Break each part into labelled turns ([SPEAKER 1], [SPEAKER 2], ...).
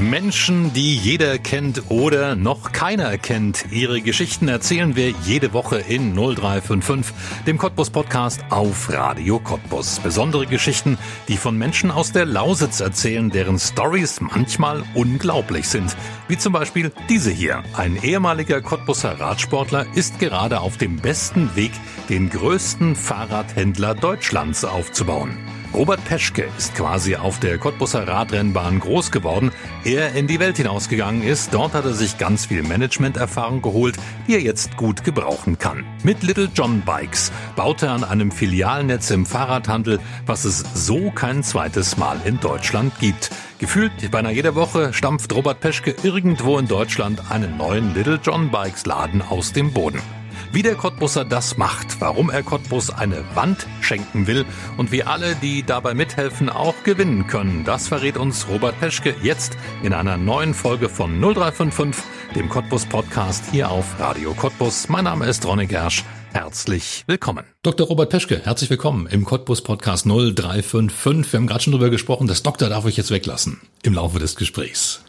[SPEAKER 1] Menschen, die jeder kennt oder noch keiner kennt. Ihre Geschichten erzählen wir jede Woche in 0355, dem Cottbus Podcast auf Radio Cottbus. Besondere Geschichten, die von Menschen aus der Lausitz erzählen, deren Stories manchmal unglaublich sind. Wie zum Beispiel diese hier. Ein ehemaliger Cottbuser Radsportler ist gerade auf dem besten Weg, den größten Fahrradhändler Deutschlands aufzubauen. Robert Peschke ist quasi auf der Cottbusser Radrennbahn groß geworden, er in die Welt hinausgegangen ist. Dort hat er sich ganz viel Managementerfahrung geholt, die er jetzt gut gebrauchen kann. Mit Little John Bikes baut er an einem Filialnetz im Fahrradhandel, was es so kein zweites Mal in Deutschland gibt. Gefühlt beinahe jede Woche stampft Robert Peschke irgendwo in Deutschland einen neuen Little John Bikes Laden aus dem Boden. Wie der Cottbusser das macht, warum er Cottbus eine Wand schenken will und wie alle, die dabei mithelfen, auch gewinnen können, das verrät uns Robert Peschke jetzt in einer neuen Folge von 0355, dem Cottbus Podcast hier auf Radio Cottbus. Mein Name ist Ronny Gersch. Herzlich willkommen. Dr. Robert Peschke, herzlich willkommen im Cottbus Podcast 0355. Wir haben gerade schon drüber gesprochen, das Doktor darf ich jetzt weglassen im Laufe des Gesprächs.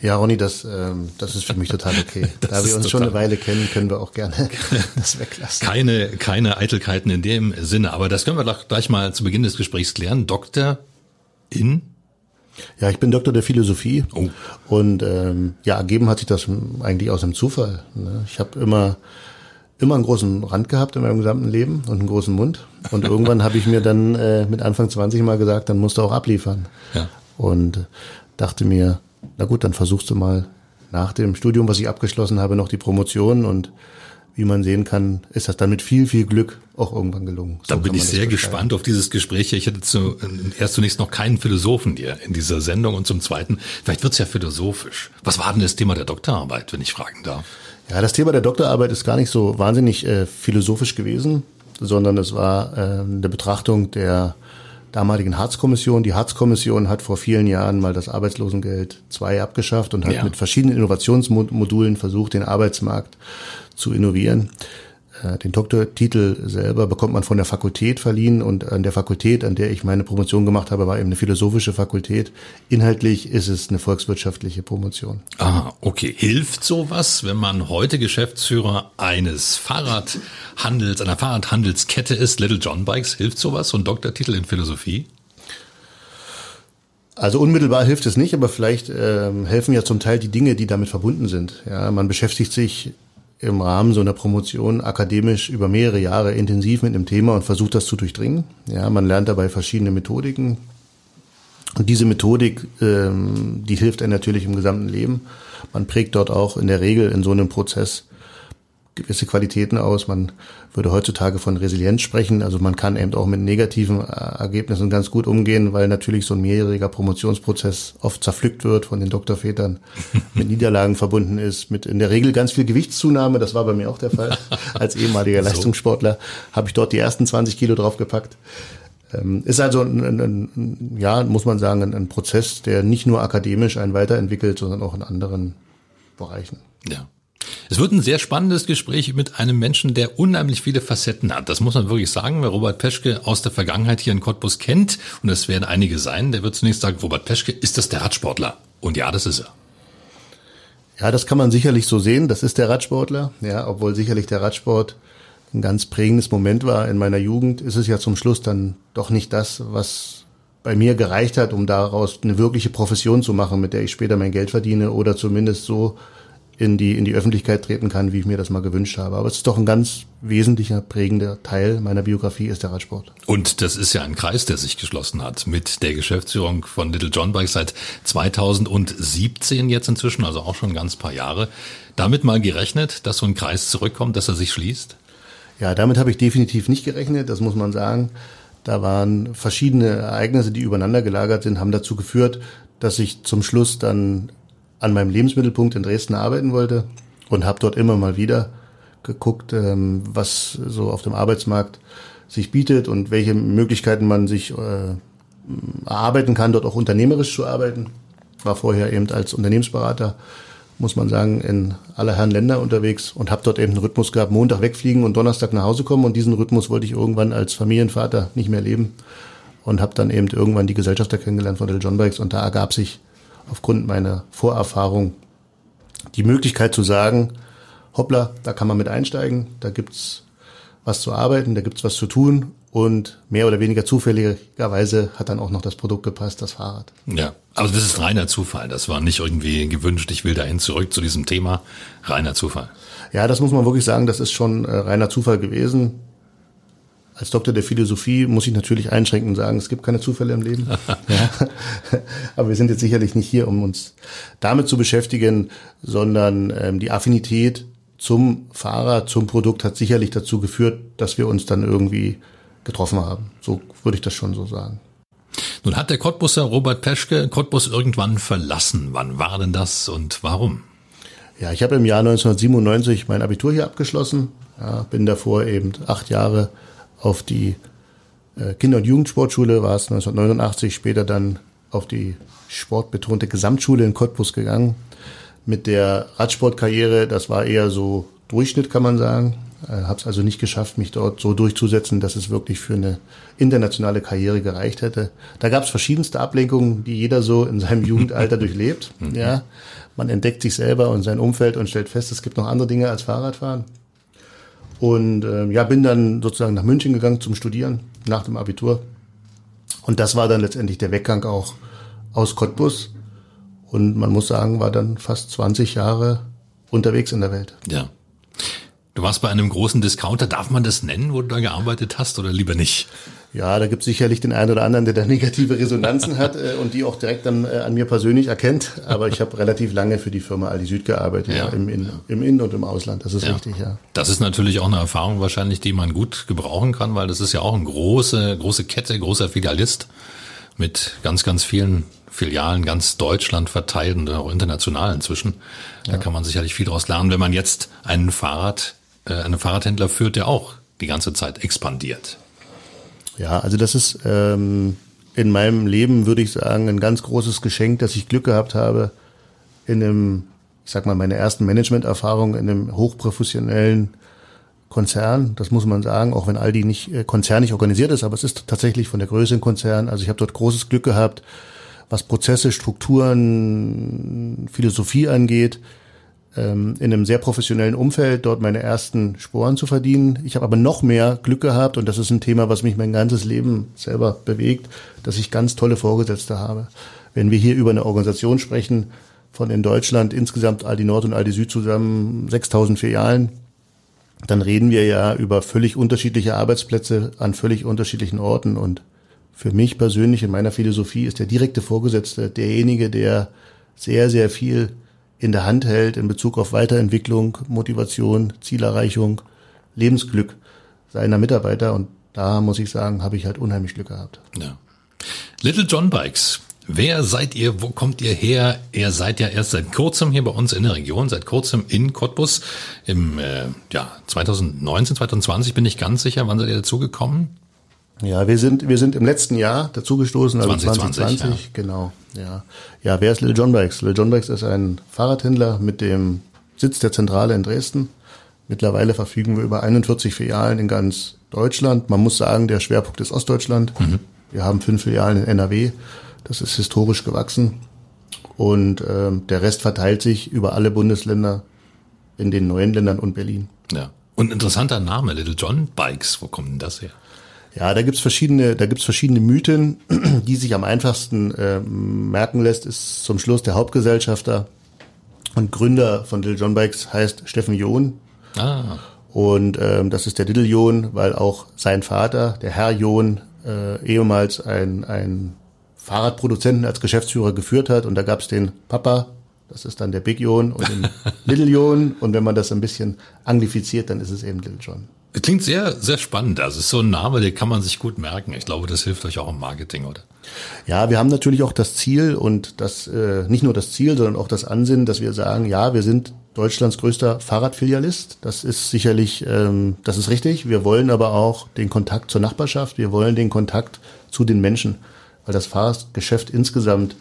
[SPEAKER 2] Ja, Ronny, das, ähm, das ist für mich total okay. da wir uns schon eine Weile kennen, können wir auch gerne das weglassen.
[SPEAKER 1] Keine, keine Eitelkeiten in dem Sinne, aber das können wir doch gleich mal zu Beginn des Gesprächs klären. Doktor in?
[SPEAKER 2] Ja, ich bin Doktor der Philosophie oh. und ähm, ja, ergeben hat sich das eigentlich aus dem Zufall. Ne? Ich habe immer immer einen großen Rand gehabt in meinem gesamten Leben und einen großen Mund. Und irgendwann habe ich mir dann äh, mit Anfang 20 mal gesagt, dann musst du auch abliefern. Ja. Und dachte mir, na gut, dann versuchst du mal nach dem Studium, was ich abgeschlossen habe, noch die Promotion und wie man sehen kann, ist das dann mit viel, viel Glück auch irgendwann gelungen.
[SPEAKER 1] So da bin ich sehr gespannt auf dieses Gespräch. Ich hätte zu, erst zunächst noch keinen Philosophen hier in dieser Sendung und zum Zweiten, vielleicht wird's ja philosophisch. Was war denn das Thema der Doktorarbeit, wenn ich fragen darf?
[SPEAKER 2] Ja, das Thema der Doktorarbeit ist gar nicht so wahnsinnig äh, philosophisch gewesen, sondern es war äh, eine Betrachtung der damaligen Harz-Kommission. Die Harz-Kommission hat vor vielen Jahren mal das Arbeitslosengeld 2 abgeschafft und hat ja. mit verschiedenen Innovationsmodulen versucht, den Arbeitsmarkt zu innovieren. Äh, den Doktortitel selber bekommt man von der Fakultät verliehen und an der Fakultät, an der ich meine Promotion gemacht habe, war eben eine philosophische Fakultät. Inhaltlich ist es eine volkswirtschaftliche Promotion.
[SPEAKER 1] Ah, okay. Hilft sowas, wenn man heute Geschäftsführer eines Fahrradhandels, einer Fahrradhandelskette ist, Little John Bikes, hilft sowas, so ein Doktortitel in Philosophie?
[SPEAKER 2] Also unmittelbar hilft es nicht, aber vielleicht ähm, helfen ja zum Teil die Dinge, die damit verbunden sind. Ja, man beschäftigt sich im Rahmen so einer Promotion akademisch über mehrere Jahre intensiv mit dem Thema und versucht das zu durchdringen. Ja, man lernt dabei verschiedene Methodiken. Und diese Methodik, ähm, die hilft einem natürlich im gesamten Leben. Man prägt dort auch in der Regel in so einem Prozess gewisse Qualitäten aus. Man würde heutzutage von Resilienz sprechen. Also man kann eben auch mit negativen äh, Ergebnissen ganz gut umgehen, weil natürlich so ein mehrjähriger Promotionsprozess oft zerpflückt wird von den Doktorvätern, mit Niederlagen verbunden ist, mit in der Regel ganz viel Gewichtszunahme. Das war bei mir auch der Fall. Als ehemaliger so. Leistungssportler habe ich dort die ersten 20 Kilo draufgepackt. Ähm, ist also ein, ein, ein, ja, muss man sagen, ein, ein Prozess, der nicht nur akademisch einen weiterentwickelt, sondern auch in anderen Bereichen.
[SPEAKER 1] Ja. Es wird ein sehr spannendes Gespräch mit einem Menschen, der unheimlich viele Facetten hat. Das muss man wirklich sagen. Wer Robert Peschke aus der Vergangenheit hier in Cottbus kennt, und es werden einige sein, der wird zunächst sagen, Robert Peschke, ist das der Radsportler? Und ja, das ist er.
[SPEAKER 2] Ja, das kann man sicherlich so sehen. Das ist der Radsportler. Ja, obwohl sicherlich der Radsport ein ganz prägendes Moment war in meiner Jugend, ist es ja zum Schluss dann doch nicht das, was bei mir gereicht hat, um daraus eine wirkliche Profession zu machen, mit der ich später mein Geld verdiene oder zumindest so in die, in die Öffentlichkeit treten kann, wie ich mir das mal gewünscht habe. Aber es ist doch ein ganz wesentlicher, prägender Teil meiner Biografie ist der Radsport.
[SPEAKER 1] Und das ist ja ein Kreis, der sich geschlossen hat mit der Geschäftsführung von Little John Bike seit 2017 jetzt inzwischen, also auch schon ein ganz paar Jahre. Damit mal gerechnet, dass so ein Kreis zurückkommt, dass er sich schließt?
[SPEAKER 2] Ja, damit habe ich definitiv nicht gerechnet, das muss man sagen. Da waren verschiedene Ereignisse, die übereinander gelagert sind, haben dazu geführt, dass ich zum Schluss dann an meinem Lebensmittelpunkt in Dresden arbeiten wollte und habe dort immer mal wieder geguckt, ähm, was so auf dem Arbeitsmarkt sich bietet und welche Möglichkeiten man sich äh, erarbeiten kann, dort auch unternehmerisch zu arbeiten. War vorher eben als Unternehmensberater, muss man sagen, in aller Herren Länder unterwegs und habe dort eben einen Rhythmus gehabt, Montag wegfliegen und Donnerstag nach Hause kommen. Und diesen Rhythmus wollte ich irgendwann als Familienvater nicht mehr leben und habe dann eben irgendwann die Gesellschafter kennengelernt von Little John Bikes und da ergab sich aufgrund meiner Vorerfahrung die Möglichkeit zu sagen, hoppla, da kann man mit einsteigen, da gibt's was zu arbeiten, da gibt's was zu tun und mehr oder weniger zufälligerweise hat dann auch noch das Produkt gepasst, das Fahrrad.
[SPEAKER 1] Ja, aber das ist reiner Zufall. Das war nicht irgendwie gewünscht, ich will dahin zurück zu diesem Thema. Reiner Zufall.
[SPEAKER 2] Ja, das muss man wirklich sagen, das ist schon äh, reiner Zufall gewesen. Als Doktor der Philosophie muss ich natürlich einschränken und sagen, es gibt keine Zufälle im Leben. ja. Aber wir sind jetzt sicherlich nicht hier, um uns damit zu beschäftigen, sondern ähm, die Affinität zum Fahrer, zum Produkt hat sicherlich dazu geführt, dass wir uns dann irgendwie getroffen haben. So würde ich das schon so sagen.
[SPEAKER 1] Nun hat der Cottbusser Robert Peschke Cottbus irgendwann verlassen. Wann war denn das und warum?
[SPEAKER 2] Ja, ich habe im Jahr 1997 mein Abitur hier abgeschlossen. Ja, bin davor eben acht Jahre auf die äh, Kinder- und Jugendsportschule, war es 1989, später dann auf die sportbetonte Gesamtschule in Cottbus gegangen. Mit der Radsportkarriere, das war eher so Durchschnitt, kann man sagen. Äh, Habe es also nicht geschafft, mich dort so durchzusetzen, dass es wirklich für eine internationale Karriere gereicht hätte. Da gab es verschiedenste Ablenkungen, die jeder so in seinem Jugendalter durchlebt. Ja, man entdeckt sich selber und sein Umfeld und stellt fest, es gibt noch andere Dinge als Fahrradfahren. Und äh, ja, bin dann sozusagen nach München gegangen zum Studieren nach dem Abitur. Und das war dann letztendlich der Weggang auch aus Cottbus. Und man muss sagen, war dann fast 20 Jahre unterwegs in der Welt.
[SPEAKER 1] Ja. Du warst bei einem großen Discounter. Darf man das nennen, wo du da gearbeitet hast oder lieber nicht?
[SPEAKER 2] Ja, da gibt es sicherlich den einen oder anderen, der da negative Resonanzen hat äh, und die auch direkt dann äh, an mir persönlich erkennt. Aber ich habe relativ lange für die Firma Aldi Süd gearbeitet, ja. ja im, in, im In- und im Ausland. Das ist ja. richtig, ja.
[SPEAKER 1] Das ist natürlich auch eine Erfahrung wahrscheinlich, die man gut gebrauchen kann, weil das ist ja auch eine große, große Kette, großer Filialist mit ganz, ganz vielen Filialen, ganz Deutschland verteilt und auch international inzwischen. Da ja. kann man sicherlich viel daraus lernen, wenn man jetzt einen Fahrrad, äh, einen Fahrradhändler führt, der auch die ganze Zeit expandiert.
[SPEAKER 2] Ja, also das ist ähm, in meinem Leben, würde ich sagen, ein ganz großes Geschenk, dass ich Glück gehabt habe, in einem, ich sag mal, meine ersten Management-Erfahrung in einem hochprofessionellen Konzern, das muss man sagen, auch wenn Aldi nicht äh, konzernig organisiert ist, aber es ist tatsächlich von der Größe ein Konzern. Also ich habe dort großes Glück gehabt, was Prozesse, Strukturen, Philosophie angeht, ähm, in einem sehr professionellen Umfeld dort meine ersten Sporen zu verdienen. Ich habe aber noch mehr Glück gehabt und das ist ein Thema, was mich mein ganzes Leben selber bewegt, dass ich ganz tolle Vorgesetzte habe. Wenn wir hier über eine Organisation sprechen, von in Deutschland insgesamt Aldi Nord und Aldi Süd zusammen 6000 Filialen, dann reden wir ja über völlig unterschiedliche Arbeitsplätze an völlig unterschiedlichen Orten und für mich persönlich in meiner Philosophie ist der direkte Vorgesetzte derjenige, der sehr, sehr viel in der Hand hält in Bezug auf Weiterentwicklung, Motivation, Zielerreichung, Lebensglück seiner Mitarbeiter. Und da muss ich sagen, habe ich halt unheimlich Glück gehabt.
[SPEAKER 1] Ja. Little John Bikes. Wer seid ihr? Wo kommt ihr her? Ihr seid ja erst seit kurzem hier bei uns in der Region, seit kurzem in Cottbus. Im äh, ja, 2019, 2020 bin ich ganz sicher. Wann seid ihr dazugekommen?
[SPEAKER 2] Ja, wir sind, wir sind im letzten Jahr dazugestoßen, also 2020, 2020 ja. genau. Ja. ja, wer ist Little John Bikes? Little John Bikes ist ein Fahrradhändler mit dem Sitz der Zentrale in Dresden. Mittlerweile verfügen wir über 41 Filialen in ganz Deutschland. Man muss sagen, der Schwerpunkt ist Ostdeutschland. Mhm. Wir haben fünf Filialen in NRW. Das ist historisch gewachsen. Und ähm, der Rest verteilt sich über alle Bundesländer in den neuen Ländern und Berlin.
[SPEAKER 1] Ja. Und interessanter Name, Little John Bikes. Wo kommt denn das her?
[SPEAKER 2] Ja, da gibt's verschiedene, da gibt's verschiedene Mythen, die sich am einfachsten äh, merken lässt, ist zum Schluss der Hauptgesellschafter und Gründer von Little John Bikes heißt Steffen John. Ah. Und ähm, das ist der Little John, weil auch sein Vater, der Herr John, äh, ehemals ein, ein Fahrradproduzenten als Geschäftsführer geführt hat. Und da gab's den Papa, das ist dann der Big John und den Little John. Und wenn man das ein bisschen anglifiziert, dann ist es eben Little John.
[SPEAKER 1] Klingt sehr, sehr spannend. Also es ist so ein Name, den kann man sich gut merken. Ich glaube, das hilft euch auch im Marketing, oder?
[SPEAKER 2] Ja, wir haben natürlich auch das Ziel und das äh, nicht nur das Ziel, sondern auch das Ansinnen, dass wir sagen, ja, wir sind Deutschlands größter Fahrradfilialist. Das ist sicherlich, ähm, das ist richtig. Wir wollen aber auch den Kontakt zur Nachbarschaft. Wir wollen den Kontakt zu den Menschen, weil das Fahrradgeschäft insgesamt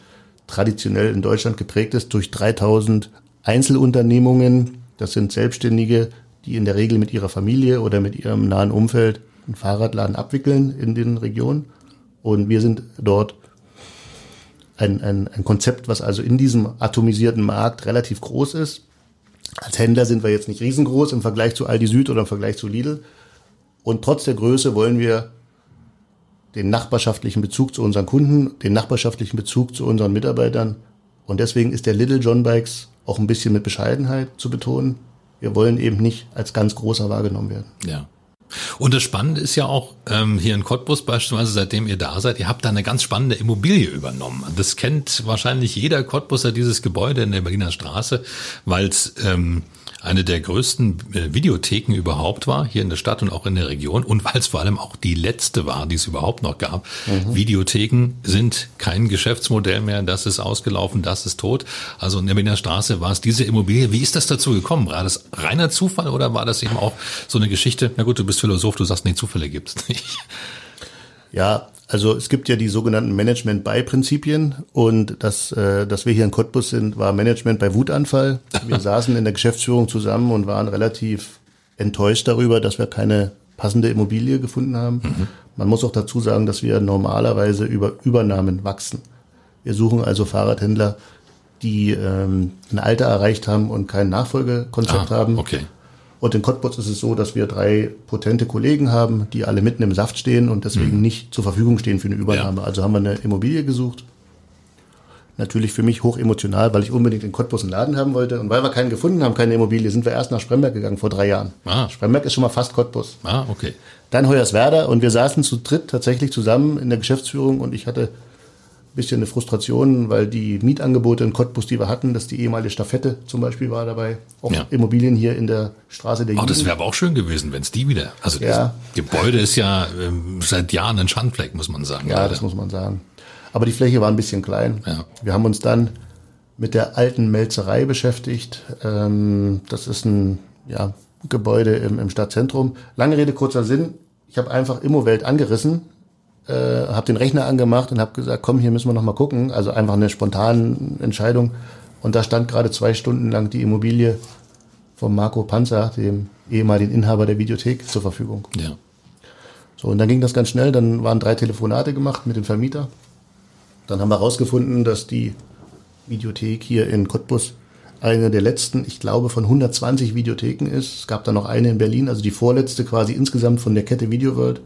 [SPEAKER 2] traditionell in Deutschland geprägt ist durch 3000 Einzelunternehmungen. Das sind Selbstständige, die in der Regel mit ihrer Familie oder mit ihrem nahen Umfeld einen Fahrradladen abwickeln in den Regionen. Und wir sind dort ein, ein, ein Konzept, was also in diesem atomisierten Markt relativ groß ist. Als Händler sind wir jetzt nicht riesengroß im Vergleich zu Aldi Süd oder im Vergleich zu Lidl. Und trotz der Größe wollen wir den nachbarschaftlichen Bezug zu unseren Kunden, den nachbarschaftlichen Bezug zu unseren Mitarbeitern. Und deswegen ist der Little John Bikes auch ein bisschen mit Bescheidenheit zu betonen. Wir wollen eben nicht als ganz großer wahrgenommen werden.
[SPEAKER 1] Ja. Und das Spannende ist ja auch ähm, hier in Cottbus beispielsweise, seitdem ihr da seid, ihr habt da eine ganz spannende Immobilie übernommen. Das kennt wahrscheinlich jeder Cottbuser, dieses Gebäude in der Berliner Straße, weil es ähm, eine der größten äh, Videotheken überhaupt war, hier in der Stadt und auch in der Region und weil es vor allem auch die letzte war, die es überhaupt noch gab. Mhm. Videotheken sind kein Geschäftsmodell mehr, das ist ausgelaufen, das ist tot. Also in der Berliner Straße war es diese Immobilie. Wie ist das dazu gekommen? War das reiner Zufall oder war das eben auch so eine Geschichte? Na gut, du bist Philosoph, du sagst, nee, Zufälle gibt's nicht.
[SPEAKER 2] Ja, also es gibt ja die sogenannten Management-by-Prinzipien und das, äh, dass wir hier in Cottbus sind, war Management bei Wutanfall. Wir saßen in der Geschäftsführung zusammen und waren relativ enttäuscht darüber, dass wir keine passende Immobilie gefunden haben. Mhm. Man muss auch dazu sagen, dass wir normalerweise über Übernahmen wachsen. Wir suchen also Fahrradhändler, die ähm, ein Alter erreicht haben und kein Nachfolgekonzept ah, haben.
[SPEAKER 1] Okay.
[SPEAKER 2] Und in Cottbus ist es so, dass wir drei potente Kollegen haben, die alle mitten im Saft stehen und deswegen mhm. nicht zur Verfügung stehen für eine Übernahme. Ja. Also haben wir eine Immobilie gesucht. Natürlich für mich hoch emotional, weil ich unbedingt in Cottbus einen Laden haben wollte. Und weil wir keinen gefunden haben, keine Immobilie, sind wir erst nach Spremberg gegangen vor drei Jahren. Ah. Spremberg ist schon mal fast Cottbus.
[SPEAKER 1] Ah, okay.
[SPEAKER 2] Dann Hoyerswerda und wir saßen zu dritt tatsächlich zusammen in der Geschäftsführung und ich hatte bisschen eine Frustration, weil die Mietangebote in Cottbus, die wir hatten, dass die ehemalige Staffette zum Beispiel war dabei, auch ja. Immobilien hier in der Straße der
[SPEAKER 1] Oh, das wäre aber auch schön gewesen, wenn es die wieder. Also ja. das Gebäude ist ja ähm, seit Jahren ein Schandfleck, muss man sagen.
[SPEAKER 2] Ja, leider. das muss man sagen. Aber die Fläche war ein bisschen klein. Ja. Wir haben uns dann mit der alten Melzerei beschäftigt. Ähm, das ist ein ja, Gebäude im, im Stadtzentrum. Lange Rede, kurzer Sinn. Ich habe einfach Immowelt angerissen, äh, habe den Rechner angemacht und habe gesagt, komm, hier müssen wir noch mal gucken. Also einfach eine spontane Entscheidung. Und da stand gerade zwei Stunden lang die Immobilie von Marco Panzer, dem ehemaligen Inhaber der Videothek, zur Verfügung.
[SPEAKER 1] Ja.
[SPEAKER 2] So, und dann ging das ganz schnell. Dann waren drei Telefonate gemacht mit dem Vermieter. Dann haben wir herausgefunden, dass die Videothek hier in Cottbus eine der letzten, ich glaube, von 120 Videotheken ist. Es gab da noch eine in Berlin, also die vorletzte quasi insgesamt von der Kette Video World.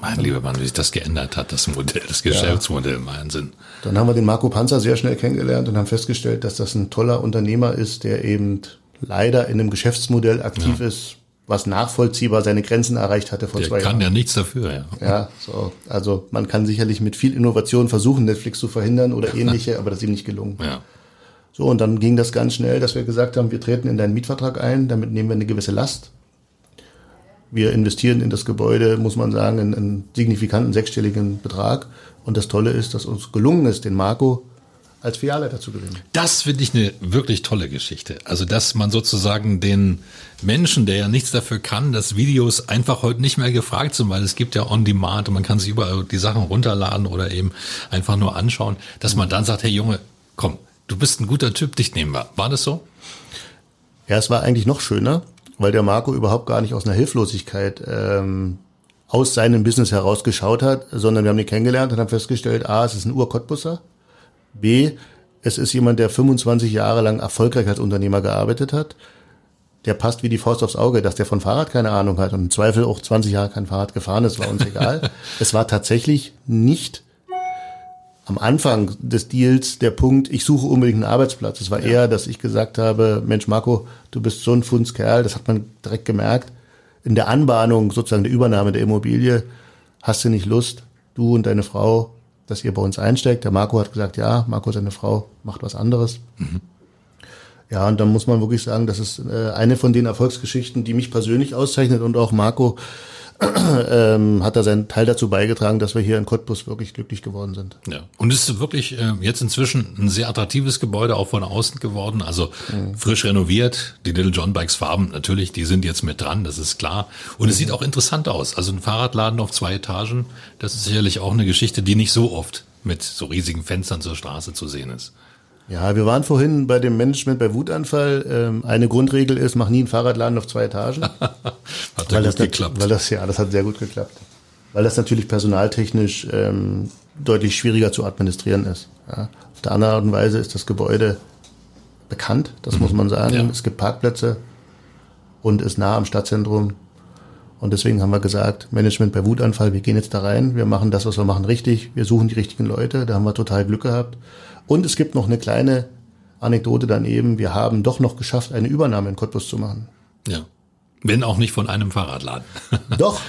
[SPEAKER 1] Mein lieber Mann, wie sich das geändert hat, das Modell, das Geschäftsmodell, ja. Wahnsinn.
[SPEAKER 2] Dann haben wir den Marco Panzer sehr schnell kennengelernt und haben festgestellt, dass das ein toller Unternehmer ist, der eben leider in einem Geschäftsmodell aktiv ja. ist, was nachvollziehbar seine Grenzen erreicht hatte vor
[SPEAKER 1] der
[SPEAKER 2] zwei
[SPEAKER 1] Jahren.
[SPEAKER 2] kann
[SPEAKER 1] ja nichts dafür, ja.
[SPEAKER 2] Ja, so. Also man kann sicherlich mit viel Innovation versuchen, Netflix zu verhindern oder ähnliche, aber das ist ihm nicht gelungen.
[SPEAKER 1] Ja.
[SPEAKER 2] So, und dann ging das ganz schnell, dass wir gesagt haben, wir treten in deinen Mietvertrag ein, damit nehmen wir eine gewisse Last wir investieren in das Gebäude, muss man sagen, einen, einen signifikanten sechsstelligen Betrag. Und das Tolle ist, dass uns gelungen ist, den Marco als Filialleiter zu gewinnen.
[SPEAKER 1] Das finde ich eine wirklich tolle Geschichte. Also, dass man sozusagen den Menschen, der ja nichts dafür kann, dass Videos einfach heute nicht mehr gefragt sind, weil es gibt ja On Demand und man kann sich überall die Sachen runterladen oder eben einfach nur anschauen, dass man dann sagt, hey Junge, komm, du bist ein guter Typ, dich nehmen wir. War das so?
[SPEAKER 2] Ja, es war eigentlich noch schöner weil der Marco überhaupt gar nicht aus einer Hilflosigkeit ähm, aus seinem Business herausgeschaut hat, sondern wir haben ihn kennengelernt und haben festgestellt, A, es ist ein Ur-Cottbusser, B, es ist jemand, der 25 Jahre lang erfolgreich als Unternehmer gearbeitet hat, der passt wie die Faust aufs Auge, dass der von Fahrrad keine Ahnung hat und im Zweifel auch 20 Jahre kein Fahrrad gefahren ist, war uns egal. es war tatsächlich nicht am Anfang des Deals der Punkt, ich suche unbedingt einen Arbeitsplatz. Es war ja. eher, dass ich gesagt habe, Mensch Marco, du bist so ein Fundskerl, das hat man direkt gemerkt. In der Anbahnung sozusagen der Übernahme der Immobilie hast du nicht Lust, du und deine Frau, dass ihr bei uns einsteigt. Der Marco hat gesagt, ja, Marco, seine Frau macht was anderes. Mhm. Ja, und dann muss man wirklich sagen, das ist äh, eine von den Erfolgsgeschichten, die mich persönlich auszeichnet und auch Marco ähm, hat er seinen Teil dazu beigetragen, dass wir hier in Cottbus wirklich glücklich geworden sind.
[SPEAKER 1] Ja. Und es ist wirklich äh, jetzt inzwischen ein sehr attraktives Gebäude auch von außen geworden, also mhm. frisch renoviert. Die Little John Bikes Farben natürlich, die sind jetzt mit dran, das ist klar. Und mhm. es sieht auch interessant aus. Also ein Fahrradladen auf zwei Etagen, das ist sicherlich auch eine Geschichte, die nicht so oft mit so riesigen Fenstern zur Straße zu sehen ist.
[SPEAKER 2] Ja, wir waren vorhin bei dem Management bei Wutanfall. Ähm, eine Grundregel ist, mach nie einen Fahrradladen auf zwei Etagen.
[SPEAKER 1] hat weil
[SPEAKER 2] das
[SPEAKER 1] geklappt.
[SPEAKER 2] Weil das, ja, das hat sehr gut geklappt. Weil das natürlich personaltechnisch ähm, deutlich schwieriger zu administrieren ist. Ja. Auf der anderen Art und Weise ist das Gebäude bekannt, das mhm. muss man sagen. Ja. Es gibt Parkplätze und ist nah am Stadtzentrum. Und deswegen haben wir gesagt, Management bei Wutanfall, wir gehen jetzt da rein, wir machen das, was wir machen, richtig, wir suchen die richtigen Leute, da haben wir total Glück gehabt. Und es gibt noch eine kleine Anekdote daneben. Wir haben doch noch geschafft, eine Übernahme in Cottbus zu machen.
[SPEAKER 1] Ja. Wenn auch nicht von einem Fahrradladen.
[SPEAKER 2] doch.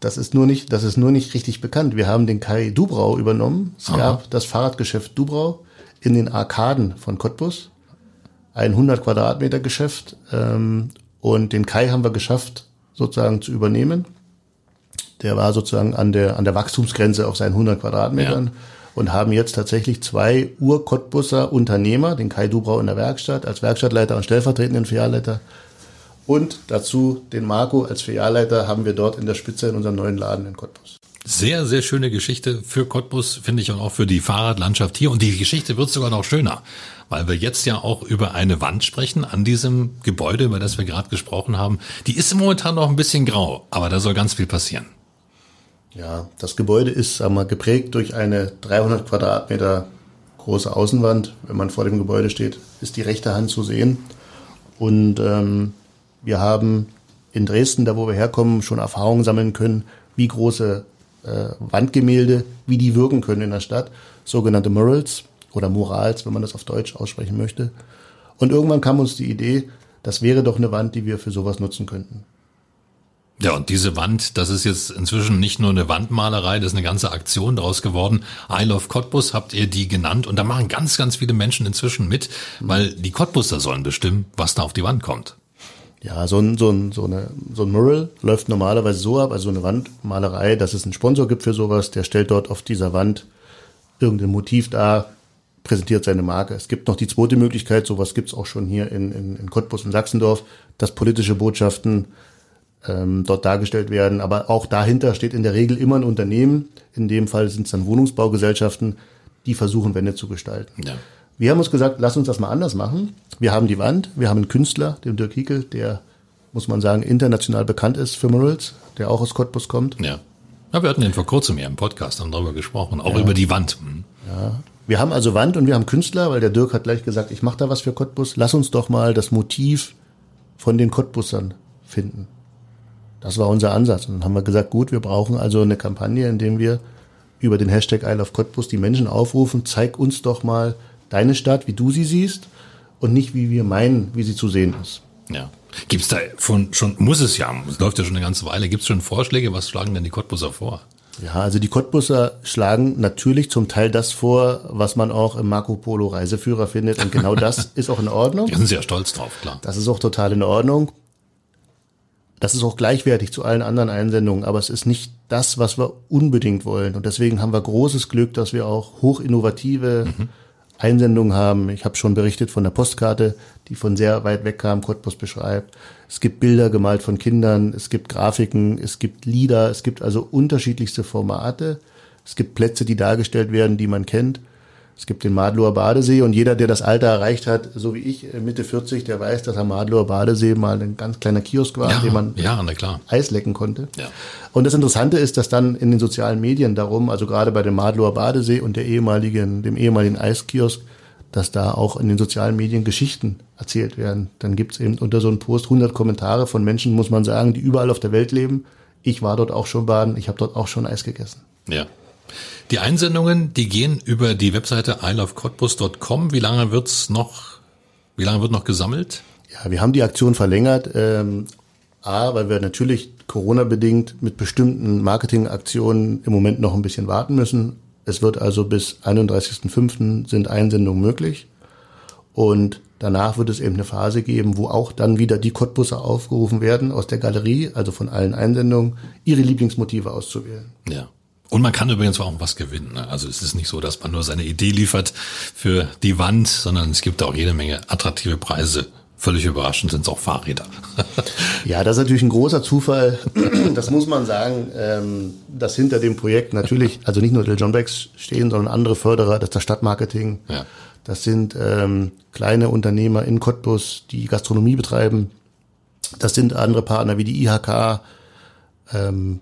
[SPEAKER 2] Das ist nur nicht, das ist nur nicht richtig bekannt. Wir haben den Kai Dubrau übernommen. Es Aha. gab das Fahrradgeschäft Dubrau in den Arkaden von Cottbus. Ein 100 Quadratmeter Geschäft. Ähm, und den Kai haben wir geschafft, sozusagen zu übernehmen. Der war sozusagen an der, an der Wachstumsgrenze auf seinen 100 Quadratmetern. Ja und haben jetzt tatsächlich zwei Ur-Cottbusser Unternehmer, den Kai Dubrau in der Werkstatt als Werkstattleiter und stellvertretenden Filialleiter und dazu den Marco als Filialleiter haben wir dort in der Spitze in unserem neuen Laden in Cottbus.
[SPEAKER 1] Sehr, sehr schöne Geschichte für Cottbus, finde ich, und auch für die Fahrradlandschaft hier. Und die Geschichte wird sogar noch schöner, weil wir jetzt ja auch über eine Wand sprechen an diesem Gebäude, über das wir gerade gesprochen haben. Die ist momentan noch ein bisschen grau, aber da soll ganz viel passieren.
[SPEAKER 2] Ja, das Gebäude ist sagen wir, geprägt durch eine 300 Quadratmeter große Außenwand. Wenn man vor dem Gebäude steht, ist die rechte Hand zu sehen. Und ähm, wir haben in Dresden, da wo wir herkommen, schon Erfahrungen sammeln können, wie große äh, Wandgemälde, wie die wirken können in der Stadt. Sogenannte Murals oder Murals, wenn man das auf Deutsch aussprechen möchte. Und irgendwann kam uns die Idee, das wäre doch eine Wand, die wir für sowas nutzen könnten.
[SPEAKER 1] Ja, und diese Wand, das ist jetzt inzwischen nicht nur eine Wandmalerei, das ist eine ganze Aktion daraus geworden. I Love Cottbus habt ihr die genannt und da machen ganz, ganz viele Menschen inzwischen mit, weil die Cottbuser sollen bestimmen, was da auf die Wand kommt.
[SPEAKER 2] Ja, so ein, so ein, so eine, so ein Mural läuft normalerweise so ab, also eine Wandmalerei, dass es einen Sponsor gibt für sowas, der stellt dort auf dieser Wand irgendein Motiv dar, präsentiert seine Marke. Es gibt noch die zweite Möglichkeit, sowas gibt's auch schon hier in, in, in Cottbus und Sachsendorf, dass politische Botschaften ähm, dort dargestellt werden. Aber auch dahinter steht in der Regel immer ein Unternehmen. In dem Fall sind es dann Wohnungsbaugesellschaften, die versuchen, Wände zu gestalten. Ja. Wir haben uns gesagt, lass uns das mal anders machen. Wir haben die Wand, wir haben einen Künstler, den Dirk Hiekel, der, muss man sagen, international bekannt ist für Murals, der auch aus Cottbus kommt.
[SPEAKER 1] Ja. ja wir hatten den vor kurzem hier im Podcast, haben darüber gesprochen, auch ja. über die Wand. Mhm.
[SPEAKER 2] Ja. Wir haben also Wand und wir haben Künstler, weil der Dirk hat gleich gesagt, ich mache da was für Cottbus. Lass uns doch mal das Motiv von den Cottbussern finden. Das war unser Ansatz. Und dann haben wir gesagt, gut, wir brauchen also eine Kampagne, in dem wir über den Hashtag Isle of Cottbus die Menschen aufrufen, zeig uns doch mal deine Stadt, wie du sie siehst und nicht, wie wir meinen, wie sie zu sehen ist.
[SPEAKER 1] Ja. Gibt's da von, schon, muss es ja, es läuft ja schon eine ganze Weile, gibt's schon Vorschläge, was schlagen denn die Cottbuser vor?
[SPEAKER 2] Ja, also die Cottbuser schlagen natürlich zum Teil das vor, was man auch im Marco Polo Reiseführer findet und genau das ist auch in Ordnung.
[SPEAKER 1] Die sind sehr stolz drauf, klar.
[SPEAKER 2] Das ist auch total in Ordnung. Das ist auch gleichwertig zu allen anderen Einsendungen, aber es ist nicht das, was wir unbedingt wollen. Und deswegen haben wir großes Glück, dass wir auch hochinnovative mhm. Einsendungen haben. Ich habe schon berichtet von der Postkarte, die von sehr weit weg kam, Cottbus beschreibt. Es gibt Bilder gemalt von Kindern, es gibt Grafiken, es gibt Lieder, es gibt also unterschiedlichste Formate. Es gibt Plätze, die dargestellt werden, die man kennt. Es gibt den Madloer Badesee und jeder, der das Alter erreicht hat, so wie ich, äh, Mitte 40, der weiß, dass am Madloer Badesee mal ein ganz kleiner Kiosk war,
[SPEAKER 1] ja,
[SPEAKER 2] in dem man
[SPEAKER 1] ja,
[SPEAKER 2] Eis lecken konnte. Ja. Und das Interessante ist, dass dann in den sozialen Medien darum, also gerade bei dem Madloer Badesee und der ehemaligen, dem ehemaligen Eiskiosk, dass da auch in den sozialen Medien Geschichten erzählt werden. Dann gibt es eben unter so einem Post 100 Kommentare von Menschen, muss man sagen, die überall auf der Welt leben. Ich war dort auch schon baden, ich habe dort auch schon Eis gegessen.
[SPEAKER 1] Ja. Die Einsendungen, die gehen über die Webseite ilovecottbus.com. Wie lange wird's noch, wie lange wird noch gesammelt?
[SPEAKER 2] Ja, wir haben die Aktion verlängert. Ähm, A, weil wir natürlich Corona-bedingt mit bestimmten Marketingaktionen im Moment noch ein bisschen warten müssen. Es wird also bis 31.05. sind Einsendungen möglich. Und Danach wird es eben eine Phase geben, wo auch dann wieder die Cottbusser aufgerufen werden, aus der Galerie, also von allen Einsendungen, ihre Lieblingsmotive auszuwählen.
[SPEAKER 1] Ja. Und man kann übrigens auch was gewinnen. Ne? Also es ist nicht so, dass man nur seine Idee liefert für die Wand, sondern es gibt auch jede Menge attraktive Preise. Völlig überraschend sind es auch Fahrräder.
[SPEAKER 2] ja, das ist natürlich ein großer Zufall. Das muss man sagen, ähm, dass hinter dem Projekt natürlich, also nicht nur der John Becks stehen, sondern andere Förderer, das ist das Stadtmarketing. Ja das sind ähm, kleine Unternehmer in Cottbus, die Gastronomie betreiben. Das sind andere Partner wie die IHK. Ähm,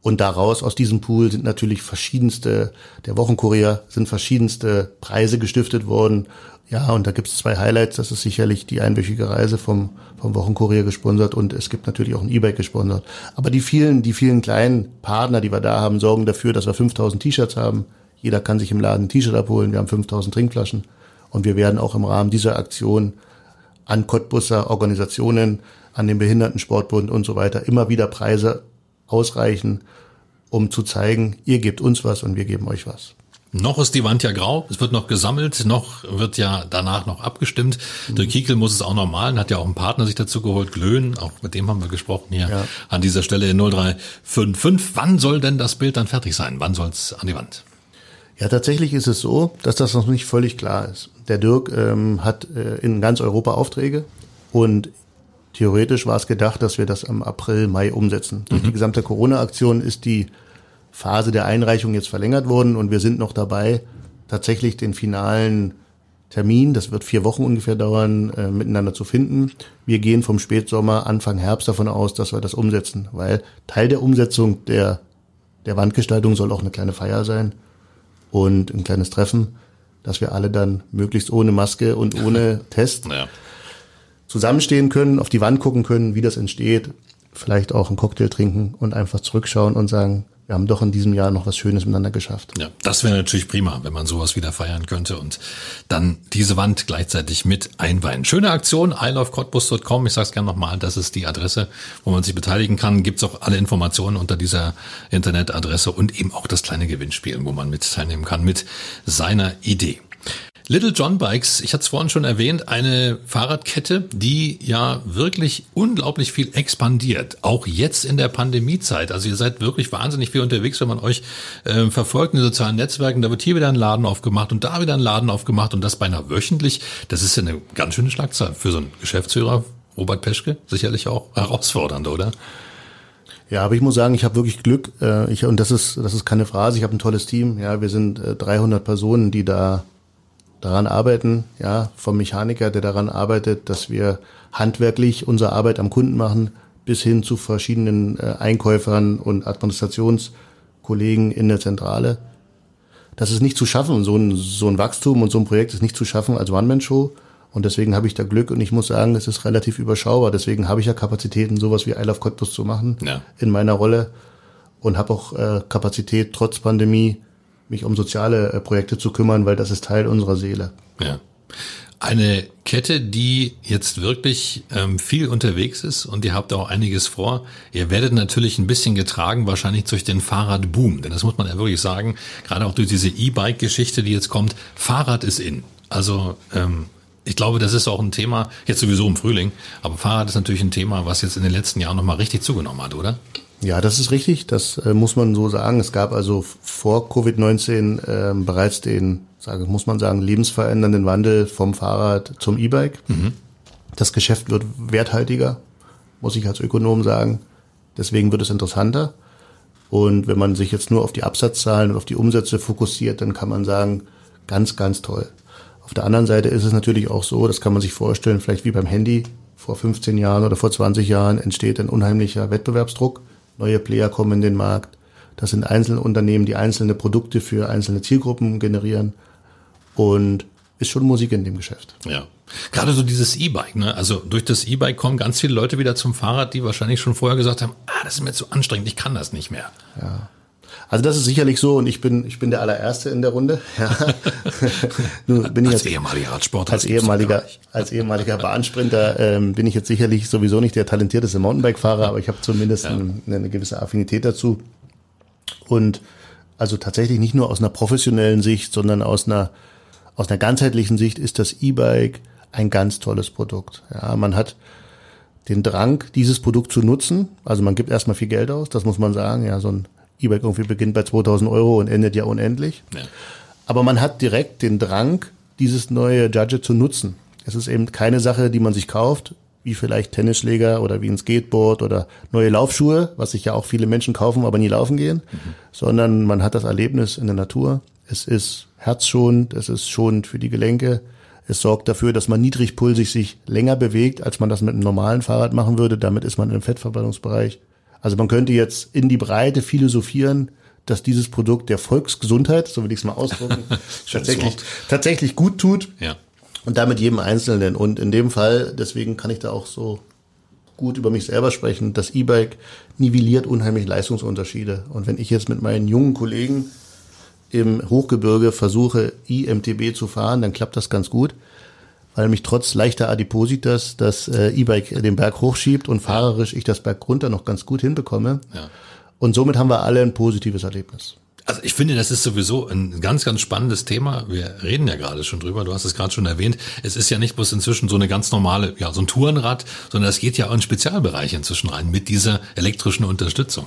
[SPEAKER 2] und daraus, aus diesem Pool, sind natürlich verschiedenste, der Wochenkurier sind verschiedenste Preise gestiftet worden. Ja, und da gibt es zwei Highlights. Das ist sicherlich die einwöchige Reise vom, vom Wochenkurier gesponsert und es gibt natürlich auch ein E-Bike gesponsert. Aber die vielen, die vielen kleinen Partner, die wir da haben, sorgen dafür, dass wir 5000 T-Shirts haben, jeder kann sich im Laden ein T-Shirt abholen. Wir haben 5000 Trinkflaschen. Und wir werden auch im Rahmen dieser Aktion an Cottbusser Organisationen, an den Behindertensportbund und so weiter immer wieder Preise ausreichen, um zu zeigen, ihr gebt uns was und wir geben euch was.
[SPEAKER 1] Noch ist die Wand ja grau, es wird noch gesammelt, noch wird ja danach noch abgestimmt. Mhm. Der Kiekel muss es auch noch malen, hat ja auch einen Partner sich dazu geholt, Glöhn, auch mit dem haben wir gesprochen hier ja. an dieser Stelle in 0355. Wann soll denn das Bild dann fertig sein? Wann soll es an die Wand?
[SPEAKER 2] Ja, tatsächlich ist es so, dass das noch nicht völlig klar ist. Der Dirk ähm, hat äh, in ganz Europa Aufträge und theoretisch war es gedacht, dass wir das am April, Mai umsetzen. Mhm. Durch die gesamte Corona-Aktion ist die Phase der Einreichung jetzt verlängert worden und wir sind noch dabei, tatsächlich den finalen Termin, das wird vier Wochen ungefähr dauern, äh, miteinander zu finden. Wir gehen vom Spätsommer, Anfang Herbst davon aus, dass wir das umsetzen, weil Teil der Umsetzung der, der Wandgestaltung soll auch eine kleine Feier sein und ein kleines Treffen, dass wir alle dann möglichst ohne Maske und ohne Test ja. Zusammenstehen können, auf die Wand gucken können, wie das entsteht, vielleicht auch einen Cocktail trinken und einfach zurückschauen und sagen, wir haben doch in diesem Jahr noch was Schönes miteinander geschafft.
[SPEAKER 1] Ja, das wäre natürlich prima, wenn man sowas wieder feiern könnte und dann diese Wand gleichzeitig mit einweihen. Schöne Aktion, ilovecottbus.com. Ich sage es gerne nochmal, das ist die Adresse, wo man sich beteiligen kann. Gibt's auch alle Informationen unter dieser Internetadresse und eben auch das kleine Gewinnspiel, wo man mit teilnehmen kann mit seiner Idee. Little John Bikes, ich hatte es vorhin schon erwähnt, eine Fahrradkette, die ja wirklich unglaublich viel expandiert. Auch jetzt in der Pandemiezeit. Also ihr seid wirklich wahnsinnig viel unterwegs, wenn man euch äh, verfolgt in den sozialen Netzwerken. Da wird hier wieder ein Laden aufgemacht und da wieder ein Laden aufgemacht und das beinahe wöchentlich. Das ist ja eine ganz schöne Schlagzahl für so einen Geschäftsführer. Robert Peschke, sicherlich auch herausfordernd, oder?
[SPEAKER 2] Ja, aber ich muss sagen, ich habe wirklich Glück. Äh, ich, und das ist, das ist keine Phrase. Ich habe ein tolles Team. Ja, wir sind äh, 300 Personen, die da daran arbeiten, ja, vom Mechaniker, der daran arbeitet, dass wir handwerklich unsere Arbeit am Kunden machen, bis hin zu verschiedenen äh, Einkäufern und Administrationskollegen in der Zentrale. Das ist nicht zu schaffen, so ein, so ein Wachstum und so ein Projekt ist nicht zu schaffen als One-Man-Show. Und deswegen habe ich da Glück und ich muss sagen, es ist relativ überschaubar. Deswegen habe ich ja Kapazitäten, sowas wie I Love Cottbus zu machen ja. in meiner Rolle und habe auch äh, Kapazität trotz Pandemie mich um soziale äh, Projekte zu kümmern, weil das ist Teil unserer Seele.
[SPEAKER 1] Ja. Eine Kette, die jetzt wirklich ähm, viel unterwegs ist und ihr habt auch einiges vor. Ihr werdet natürlich ein bisschen getragen, wahrscheinlich durch den Fahrradboom. Denn das muss man ja wirklich sagen, gerade auch durch diese E-Bike-Geschichte, die jetzt kommt. Fahrrad ist in. Also ähm, ich glaube, das ist auch ein Thema, jetzt sowieso im Frühling, aber Fahrrad ist natürlich ein Thema, was jetzt in den letzten Jahren nochmal richtig zugenommen hat, oder?
[SPEAKER 2] Ja, das ist richtig. Das äh, muss man so sagen. Es gab also vor Covid-19 äh, bereits den, sage, muss man sagen, lebensverändernden Wandel vom Fahrrad zum E-Bike. Mhm. Das Geschäft wird werthaltiger, muss ich als Ökonom sagen. Deswegen wird es interessanter. Und wenn man sich jetzt nur auf die Absatzzahlen und auf die Umsätze fokussiert, dann kann man sagen, ganz, ganz toll. Auf der anderen Seite ist es natürlich auch so, das kann man sich vorstellen, vielleicht wie beim Handy, vor 15 Jahren oder vor 20 Jahren entsteht ein unheimlicher Wettbewerbsdruck neue Player kommen in den Markt. Das sind einzelne Unternehmen, die einzelne Produkte für einzelne Zielgruppen generieren. Und ist schon Musik in dem Geschäft.
[SPEAKER 1] Ja. Gerade so dieses E-Bike, ne? Also durch das E-Bike kommen ganz viele Leute wieder zum Fahrrad, die wahrscheinlich schon vorher gesagt haben, ah, das ist mir zu anstrengend, ich kann das nicht mehr.
[SPEAKER 2] Ja. Also das ist sicherlich so und ich bin ich bin der allererste in der Runde. Ja.
[SPEAKER 1] Nun bin ich als ehemaliger Radsportler,
[SPEAKER 2] als ehemaliger als ehemaliger Bahnsprinter ähm, bin ich jetzt sicherlich sowieso nicht der talentierteste Mountainbike-Fahrer, aber ich habe zumindest ja. eine, eine gewisse Affinität dazu und also tatsächlich nicht nur aus einer professionellen Sicht, sondern aus einer aus einer ganzheitlichen Sicht ist das E-Bike ein ganz tolles Produkt. Ja, man hat den Drang, dieses Produkt zu nutzen. Also man gibt erstmal viel Geld aus, das muss man sagen. Ja, so ein E-Bike irgendwie beginnt bei 2000 Euro und endet ja unendlich. Ja. Aber man hat direkt den Drang, dieses neue Judge zu nutzen. Es ist eben keine Sache, die man sich kauft, wie vielleicht Tennisschläger oder wie ein Skateboard oder neue Laufschuhe, was sich ja auch viele Menschen kaufen, aber nie laufen gehen, mhm. sondern man hat das Erlebnis in der Natur. Es ist herzschonend, es ist schonend für die Gelenke. Es sorgt dafür, dass man niedrigpulsig sich länger bewegt, als man das mit einem normalen Fahrrad machen würde. Damit ist man im Fettverbrennungsbereich. Also man könnte jetzt in die Breite philosophieren, dass dieses Produkt der Volksgesundheit, so will ich es mal ausdrücken, tatsächlich, tatsächlich gut tut. Ja. Und damit jedem Einzelnen. Und in dem Fall, deswegen kann ich da auch so gut über mich selber sprechen, das E-Bike nivelliert unheimlich Leistungsunterschiede. Und wenn ich jetzt mit meinen jungen Kollegen im Hochgebirge versuche, IMTB zu fahren, dann klappt das ganz gut, weil mich trotz leichter Adipositas das äh, E-Bike den Berg hochschiebt und fahrerisch ich das Berg runter noch ganz gut hinbekomme. Ja. Und somit haben wir alle ein positives Erlebnis.
[SPEAKER 1] Also ich finde, das ist sowieso ein ganz, ganz spannendes Thema. Wir reden ja gerade schon drüber. Du hast es gerade schon erwähnt. Es ist ja nicht bloß inzwischen so eine ganz normale, ja, so ein Tourenrad, sondern es geht ja auch in Spezialbereiche inzwischen rein mit dieser elektrischen Unterstützung.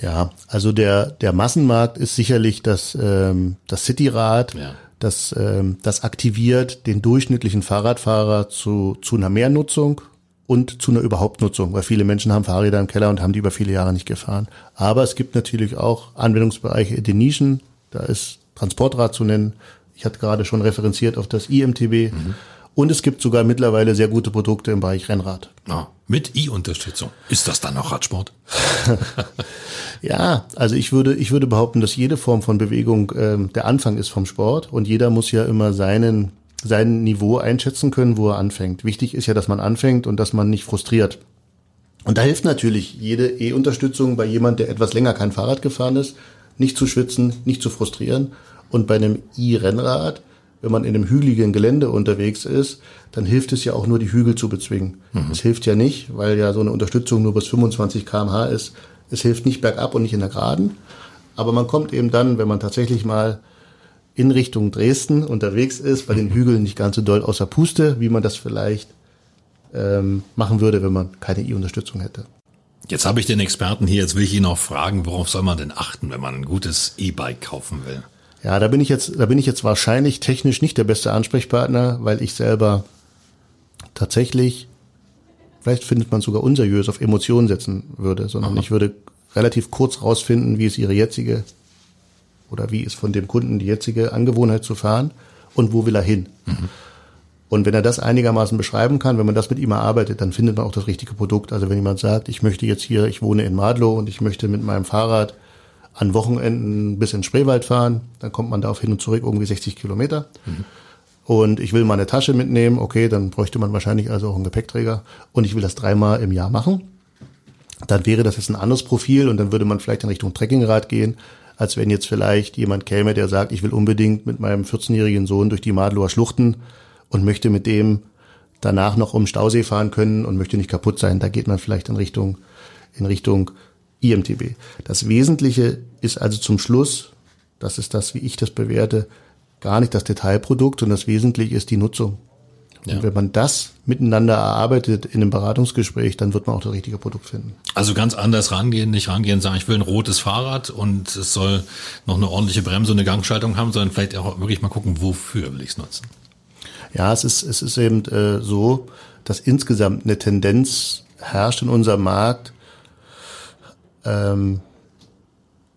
[SPEAKER 2] Ja, also der, der Massenmarkt ist sicherlich das, ähm, das Cityrad, ja. Das, ähm, das aktiviert den durchschnittlichen Fahrradfahrer zu, zu einer Mehrnutzung und zu einer Überhauptnutzung, weil viele Menschen haben Fahrräder im Keller und haben die über viele Jahre nicht gefahren. Aber es gibt natürlich auch Anwendungsbereiche in den Nischen, da ist Transportrad zu nennen. Ich hatte gerade schon referenziert auf das IMTB. Mhm. Und es gibt sogar mittlerweile sehr gute Produkte im Bereich Rennrad.
[SPEAKER 1] Ah, mit I-Unterstützung. Ist das dann auch Radsport?
[SPEAKER 2] ja, also ich würde, ich würde behaupten, dass jede Form von Bewegung ähm, der Anfang ist vom Sport und jeder muss ja immer seinen, sein Niveau einschätzen können, wo er anfängt. Wichtig ist ja, dass man anfängt und dass man nicht frustriert. Und da hilft natürlich jede E-Unterstützung bei jemand, der etwas länger kein Fahrrad gefahren ist, nicht zu schwitzen, nicht zu frustrieren. Und bei einem E-Rennrad wenn man in einem hügeligen Gelände unterwegs ist, dann hilft es ja auch nur, die Hügel zu bezwingen. Mhm. Es hilft ja nicht, weil ja so eine Unterstützung nur bis 25 kmh ist. Es hilft nicht bergab und nicht in der Geraden. Aber man kommt eben dann, wenn man tatsächlich mal in Richtung Dresden unterwegs ist, bei den Hügeln nicht ganz so doll außer Puste, wie man das vielleicht ähm, machen würde, wenn man keine E-Unterstützung hätte.
[SPEAKER 1] Jetzt habe ich den Experten hier, jetzt will ich ihn auch fragen, worauf soll man denn achten, wenn man ein gutes E-Bike kaufen will?
[SPEAKER 2] Ja, da bin ich jetzt, da bin ich jetzt wahrscheinlich technisch nicht der beste Ansprechpartner, weil ich selber tatsächlich, vielleicht findet man sogar unseriös auf Emotionen setzen würde, sondern Aha. ich würde relativ kurz rausfinden, wie ist ihre jetzige oder wie ist von dem Kunden die jetzige Angewohnheit zu fahren und wo will er hin. Mhm. Und wenn er das einigermaßen beschreiben kann, wenn man das mit ihm erarbeitet, dann findet man auch das richtige Produkt. Also wenn jemand sagt, ich möchte jetzt hier, ich wohne in Madlow und ich möchte mit meinem Fahrrad an Wochenenden bis in Spreewald fahren. Dann kommt man da auf hin und zurück irgendwie 60 Kilometer. Mhm. Und ich will meine Tasche mitnehmen. Okay, dann bräuchte man wahrscheinlich also auch einen Gepäckträger. Und ich will das dreimal im Jahr machen. Dann wäre das jetzt ein anderes Profil und dann würde man vielleicht in Richtung Trekkingrad gehen, als wenn jetzt vielleicht jemand käme, der sagt, ich will unbedingt mit meinem 14-jährigen Sohn durch die Madlower Schluchten und möchte mit dem danach noch um Stausee fahren können und möchte nicht kaputt sein. Da geht man vielleicht in Richtung, in Richtung IMTB. Das Wesentliche ist also zum Schluss, das ist das, wie ich das bewerte, gar nicht das Detailprodukt, sondern das Wesentliche ist die Nutzung. Und ja. wenn man das miteinander erarbeitet in einem Beratungsgespräch, dann wird man auch das richtige Produkt finden.
[SPEAKER 1] Also ganz anders rangehen, nicht rangehen, sagen, ich will ein rotes Fahrrad und es soll noch eine ordentliche Bremse und eine Gangschaltung haben, sondern vielleicht auch wirklich mal gucken, wofür will ich es nutzen.
[SPEAKER 2] Ja, es ist, es ist eben äh, so, dass insgesamt eine Tendenz herrscht in unserem Markt, ähm,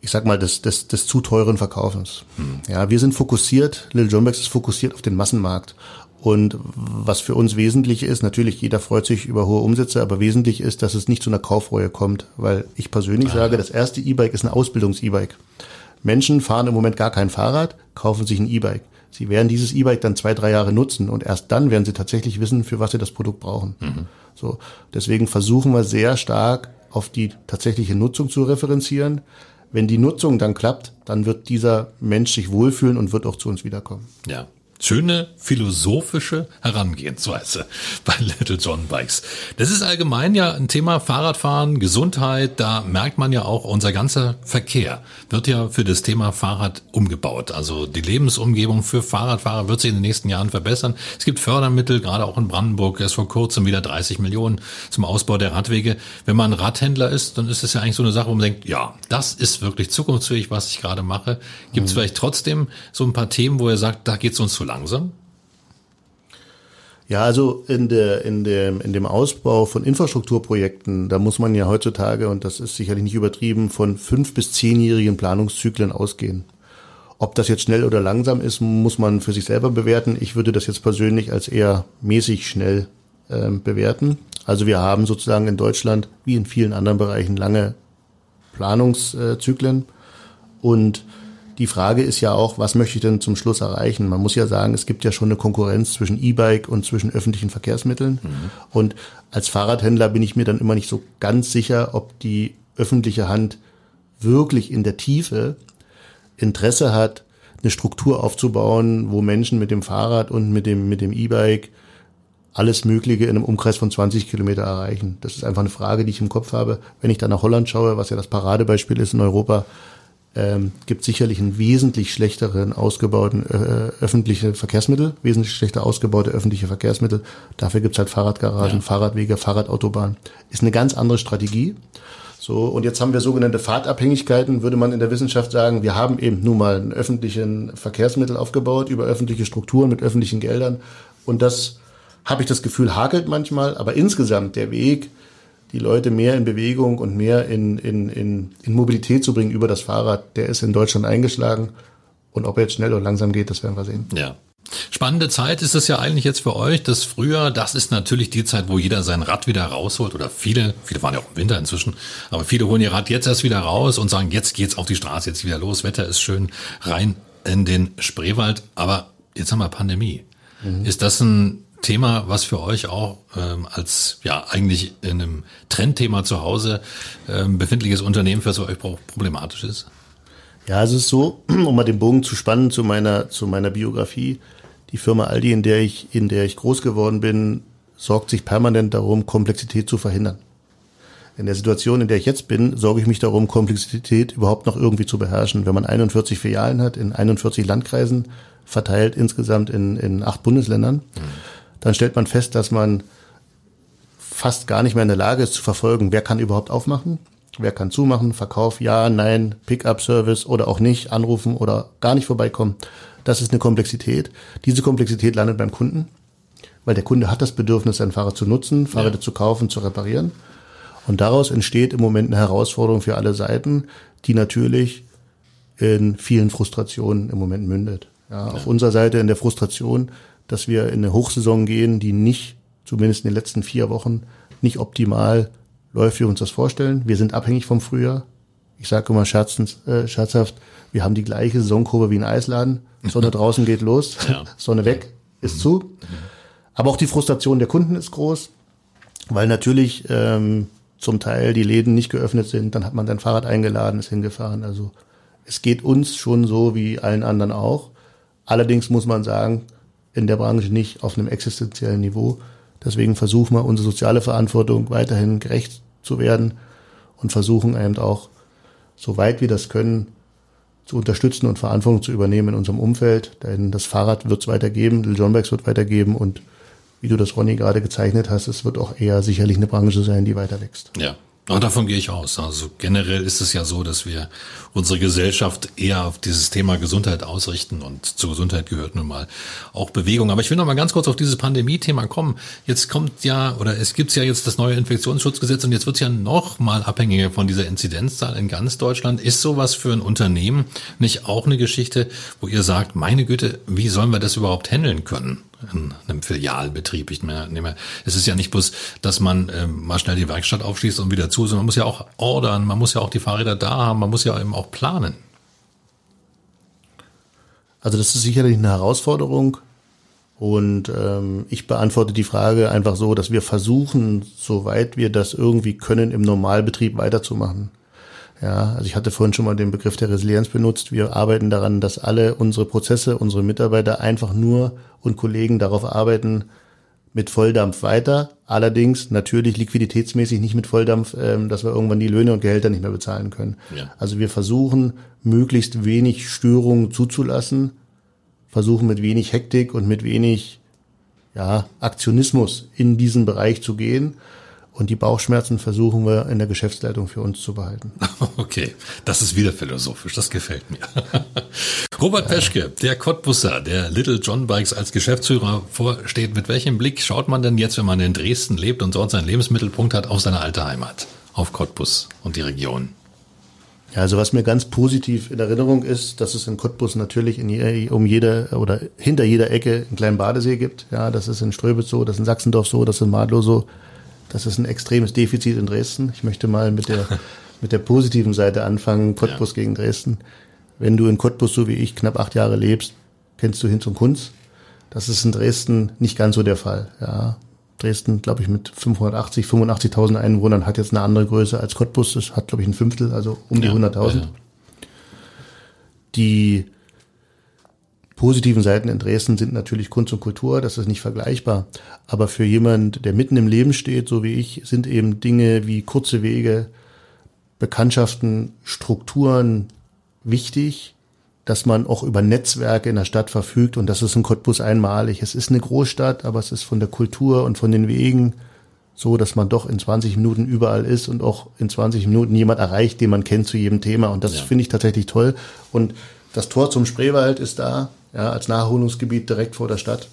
[SPEAKER 2] ich sag mal, des, des, des zu teuren Verkaufens. Hm. Ja, wir sind fokussiert, Lil Jombex ist fokussiert auf den Massenmarkt. Und was für uns wesentlich ist, natürlich jeder freut sich über hohe Umsätze, aber wesentlich ist, dass es nicht zu einer Kaufreue kommt, weil ich persönlich ah, sage, das erste E-Bike ist ein Ausbildungs-E-Bike. Menschen fahren im Moment gar kein Fahrrad, kaufen sich ein E-Bike. Sie werden dieses E-Bike dann zwei, drei Jahre nutzen und erst dann werden sie tatsächlich wissen, für was sie das Produkt brauchen. Mhm. So, deswegen versuchen wir sehr stark auf die tatsächliche Nutzung zu referenzieren. Wenn die Nutzung dann klappt, dann wird dieser Mensch sich wohlfühlen und wird auch zu uns wiederkommen.
[SPEAKER 1] Ja. Schöne philosophische Herangehensweise bei Little John Bikes. Das ist allgemein ja ein Thema Fahrradfahren, Gesundheit. Da merkt man ja auch, unser ganzer Verkehr wird ja für das Thema Fahrrad umgebaut. Also die Lebensumgebung für Fahrradfahrer wird sich in den nächsten Jahren verbessern. Es gibt Fördermittel, gerade auch in Brandenburg, erst vor kurzem wieder 30 Millionen zum Ausbau der Radwege. Wenn man Radhändler ist, dann ist es ja eigentlich so eine Sache, wo man denkt, ja, das ist wirklich zukunftsfähig, was ich gerade mache. Gibt es mhm. vielleicht trotzdem so ein paar Themen, wo er sagt, da geht es uns zu langsam?
[SPEAKER 2] Ja, also in, der, in, dem, in dem Ausbau von Infrastrukturprojekten, da muss man ja heutzutage, und das ist sicherlich nicht übertrieben, von fünf bis zehnjährigen Planungszyklen ausgehen. Ob das jetzt schnell oder langsam ist, muss man für sich selber bewerten. Ich würde das jetzt persönlich als eher mäßig schnell äh, bewerten. Also wir haben sozusagen in Deutschland, wie in vielen anderen Bereichen, lange Planungszyklen. Und die Frage ist ja auch, was möchte ich denn zum Schluss erreichen? Man muss ja sagen, es gibt ja schon eine Konkurrenz zwischen E-Bike und zwischen öffentlichen Verkehrsmitteln. Mhm. Und als Fahrradhändler bin ich mir dann immer nicht so ganz sicher, ob die öffentliche Hand wirklich in der Tiefe Interesse hat, eine Struktur aufzubauen, wo Menschen mit dem Fahrrad und mit dem, mit dem E-Bike alles Mögliche in einem Umkreis von 20 Kilometer erreichen. Das ist einfach eine Frage, die ich im Kopf habe. Wenn ich dann nach Holland schaue, was ja das Paradebeispiel ist in Europa, ähm, gibt sicherlich einen wesentlich schlechteren ausgebauten äh, öffentliche Verkehrsmittel, wesentlich schlechter ausgebaute öffentliche Verkehrsmittel. Dafür gibt's halt Fahrradgaragen, ja. Fahrradwege, Fahrradautobahnen. Ist eine ganz andere Strategie. So, und jetzt haben wir sogenannte Fahrtabhängigkeiten, würde man in der Wissenschaft sagen. Wir haben eben nun mal ein öffentlichen Verkehrsmittel aufgebaut über öffentliche Strukturen mit öffentlichen Geldern. Und das habe ich das Gefühl, hakelt manchmal, aber insgesamt der Weg, die Leute mehr in Bewegung und mehr in, in, in, in Mobilität zu bringen über das Fahrrad, der ist in Deutschland eingeschlagen. Und ob er jetzt schnell oder langsam geht, das werden wir sehen.
[SPEAKER 1] Ja. Spannende Zeit ist es ja eigentlich jetzt für euch. Das Frühjahr, das ist natürlich die Zeit, wo jeder sein Rad wieder rausholt oder viele, viele fahren ja auch im Winter inzwischen, aber viele holen ihr Rad jetzt erst wieder raus und sagen, jetzt geht's auf die Straße, jetzt wieder los, Wetter ist schön, rein in den Spreewald. Aber jetzt haben wir Pandemie. Mhm. Ist das ein Thema, was für euch auch ähm, als ja eigentlich in einem Trendthema zu Hause ähm, befindliches Unternehmen für so euch problematisch ist?
[SPEAKER 2] Ja, es ist so, um mal den Bogen zu spannen zu meiner zu meiner Biografie. Die Firma Aldi, in der ich in der ich groß geworden bin, sorgt sich permanent darum, Komplexität zu verhindern. In der Situation, in der ich jetzt bin, sorge ich mich darum, Komplexität überhaupt noch irgendwie zu beherrschen. Wenn man 41 Filialen hat in 41 Landkreisen, verteilt insgesamt in, in acht Bundesländern, mhm dann stellt man fest, dass man fast gar nicht mehr in der Lage ist zu verfolgen, wer kann überhaupt aufmachen, wer kann zumachen, Verkauf, ja, nein, Pickup-Service oder auch nicht, anrufen oder gar nicht vorbeikommen. Das ist eine Komplexität. Diese Komplexität landet beim Kunden, weil der Kunde hat das Bedürfnis, sein Fahrrad zu nutzen, Fahrräder ja. zu kaufen, zu reparieren. Und daraus entsteht im Moment eine Herausforderung für alle Seiten, die natürlich in vielen Frustrationen im Moment mündet. Ja, ja. Auf unserer Seite in der Frustration, dass wir in eine Hochsaison gehen, die nicht, zumindest in den letzten vier Wochen, nicht optimal läuft, wie wir uns das vorstellen. Wir sind abhängig vom Frühjahr. Ich sage immer scherzend, äh, scherzhaft, wir haben die gleiche Saisonkurve wie ein Eisladen. Sonne draußen geht los, ja. Sonne weg, ist zu. Aber auch die Frustration der Kunden ist groß, weil natürlich ähm, zum Teil die Läden nicht geöffnet sind. Dann hat man sein Fahrrad eingeladen, ist hingefahren. Also es geht uns schon so wie allen anderen auch. Allerdings muss man sagen, in der Branche nicht auf einem existenziellen Niveau. Deswegen versuchen wir unsere soziale Verantwortung weiterhin gerecht zu werden und versuchen eben auch, soweit wir das können, zu unterstützen und Verantwortung zu übernehmen in unserem Umfeld. Denn das Fahrrad wird es weitergeben, Lil John Bags wird weitergeben und wie du das Ronny gerade gezeichnet hast, es wird auch eher sicherlich eine Branche sein, die weiter wächst.
[SPEAKER 1] Ja, aber davon gehe ich aus. Also generell ist es ja so, dass wir unsere Gesellschaft eher auf dieses Thema Gesundheit ausrichten und zur Gesundheit gehört nun mal auch Bewegung. Aber ich will noch mal ganz kurz auf dieses Pandemie-Thema kommen. Jetzt kommt ja, oder es gibt ja jetzt das neue Infektionsschutzgesetz und jetzt wird es ja noch mal abhängiger von dieser Inzidenzzahl in ganz Deutschland. Ist sowas für ein Unternehmen nicht auch eine Geschichte, wo ihr sagt, meine Güte, wie sollen wir das überhaupt handeln können? In einem Filialbetrieb. Ich meine, es ist ja nicht bloß, dass man äh, mal schnell die Werkstatt aufschließt und wieder zu, sondern man muss ja auch ordern, man muss ja auch die Fahrräder da haben, man muss ja eben auch planen.
[SPEAKER 2] Also das ist sicherlich eine Herausforderung. Und ähm, ich beantworte die Frage einfach so, dass wir versuchen, soweit wir das irgendwie können, im Normalbetrieb weiterzumachen. Ja, also ich hatte vorhin schon mal den Begriff der Resilienz benutzt. Wir arbeiten daran, dass alle unsere Prozesse, unsere Mitarbeiter einfach nur und Kollegen darauf arbeiten, mit Volldampf weiter. Allerdings natürlich liquiditätsmäßig nicht mit Volldampf, ähm, dass wir irgendwann die Löhne und Gehälter nicht mehr bezahlen können. Ja. Also wir versuchen, möglichst wenig Störungen zuzulassen, versuchen mit wenig Hektik und mit wenig ja, Aktionismus in diesen Bereich zu gehen und die Bauchschmerzen versuchen wir in der Geschäftsleitung für uns zu behalten.
[SPEAKER 1] Okay, das ist wieder philosophisch, das gefällt mir. Robert Peschke, der Cottbusser, der Little John Bikes als Geschäftsführer vorsteht. Mit welchem Blick schaut man denn jetzt, wenn man in Dresden lebt und dort seinen Lebensmittelpunkt hat, auf seine alte Heimat, auf Cottbus und die Region?
[SPEAKER 2] Ja, also was mir ganz positiv in Erinnerung ist, dass es in Cottbus natürlich in um jede oder hinter jeder Ecke einen kleinen Badesee gibt. Ja, das ist in Ströbitz so, das ist in Sachsendorf so, das ist in Madlow so. Das ist ein extremes Defizit in Dresden. Ich möchte mal mit der, mit der positiven Seite anfangen, Cottbus ja. gegen Dresden. Wenn du in Cottbus, so wie ich, knapp acht Jahre lebst, kennst du Hinz und Kunz. Das ist in Dresden nicht ganz so der Fall. Ja, Dresden, glaube ich, mit 580, 85.000 Einwohnern hat jetzt eine andere Größe als Cottbus. Das hat, glaube ich, ein Fünftel, also um die ja, 100.000. Ja. Die positiven Seiten in Dresden sind natürlich Kunst und Kultur, das ist nicht vergleichbar. Aber für jemand, der mitten im Leben steht, so wie ich, sind eben Dinge wie kurze Wege, Bekanntschaften, Strukturen wichtig, dass man auch über Netzwerke in der Stadt verfügt und das ist in Cottbus einmalig. Es ist eine Großstadt, aber es ist von der Kultur und von den Wegen so, dass man doch in 20 Minuten überall ist und auch in 20 Minuten jemand erreicht, den man kennt zu jedem Thema und das ja. finde ich tatsächlich toll und das Tor zum Spreewald ist da, ja, als Naherholungsgebiet direkt vor der Stadt.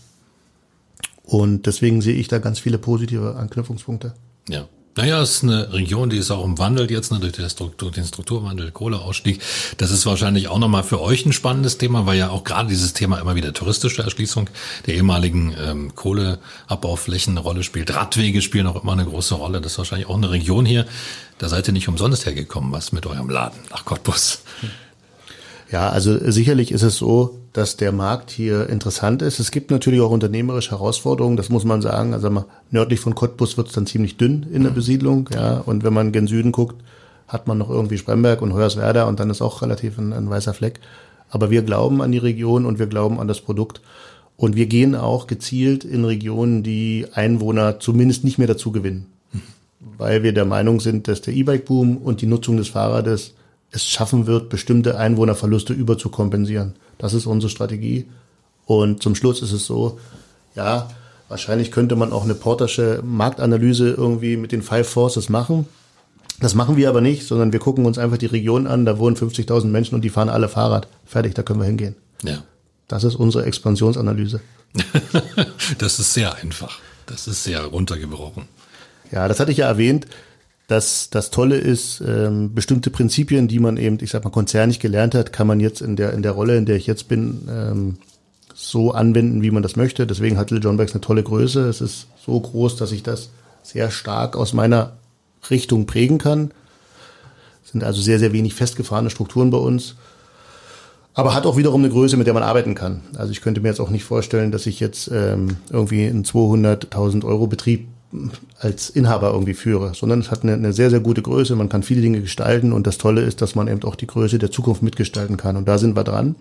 [SPEAKER 2] Und deswegen sehe ich da ganz viele positive Anknüpfungspunkte.
[SPEAKER 1] Ja. Naja, es ist eine Region, die ist auch im Wandel jetzt, ne, durch Struktur, den Strukturwandel, Kohleausstieg. Das ist wahrscheinlich auch nochmal für euch ein spannendes Thema, weil ja auch gerade dieses Thema immer wieder touristische Erschließung der ehemaligen ähm, Kohleabbauflächen eine Rolle spielt. Radwege spielen auch immer eine große Rolle. Das ist wahrscheinlich auch eine Region hier. Da seid ihr nicht umsonst hergekommen, was mit eurem Laden nach Cottbus. Hm.
[SPEAKER 2] Ja, also sicherlich ist es so, dass der Markt hier interessant ist. Es gibt natürlich auch unternehmerische Herausforderungen, das muss man sagen. Also mal, nördlich von Cottbus wird es dann ziemlich dünn in der mhm. Besiedlung. Ja, und wenn man gen Süden guckt, hat man noch irgendwie Spremberg und Hoyerswerda und dann ist auch relativ ein, ein weißer Fleck. Aber wir glauben an die Region und wir glauben an das Produkt. Und wir gehen auch gezielt in Regionen, die Einwohner zumindest nicht mehr dazu gewinnen. Mhm. Weil wir der Meinung sind, dass der E-Bike-Boom und die Nutzung des Fahrrades es schaffen wird, bestimmte Einwohnerverluste überzukompensieren. Das ist unsere Strategie. Und zum Schluss ist es so, ja, wahrscheinlich könnte man auch eine portersche Marktanalyse irgendwie mit den Five Forces machen. Das machen wir aber nicht, sondern wir gucken uns einfach die Region an, da wohnen 50.000 Menschen und die fahren alle Fahrrad. Fertig, da können wir hingehen.
[SPEAKER 1] Ja.
[SPEAKER 2] Das ist unsere Expansionsanalyse.
[SPEAKER 1] das ist sehr einfach. Das ist sehr runtergebrochen.
[SPEAKER 2] Ja, das hatte ich ja erwähnt dass das Tolle ist, ähm, bestimmte Prinzipien, die man eben, ich sag mal, konzernig gelernt hat, kann man jetzt in der, in der Rolle, in der ich jetzt bin, ähm, so anwenden, wie man das möchte. Deswegen hat Little John Bikes eine tolle Größe. Es ist so groß, dass ich das sehr stark aus meiner Richtung prägen kann. Es sind also sehr, sehr wenig festgefahrene Strukturen bei uns. Aber hat auch wiederum eine Größe, mit der man arbeiten kann. Also ich könnte mir jetzt auch nicht vorstellen, dass ich jetzt ähm, irgendwie einen 200.000 Euro Betrieb als Inhaber irgendwie führe, sondern es hat eine, eine, sehr, sehr gute Größe. Man kann viele Dinge gestalten und das Tolle ist, dass man eben auch die Größe der Zukunft mitgestalten kann. Und da sind wir dran.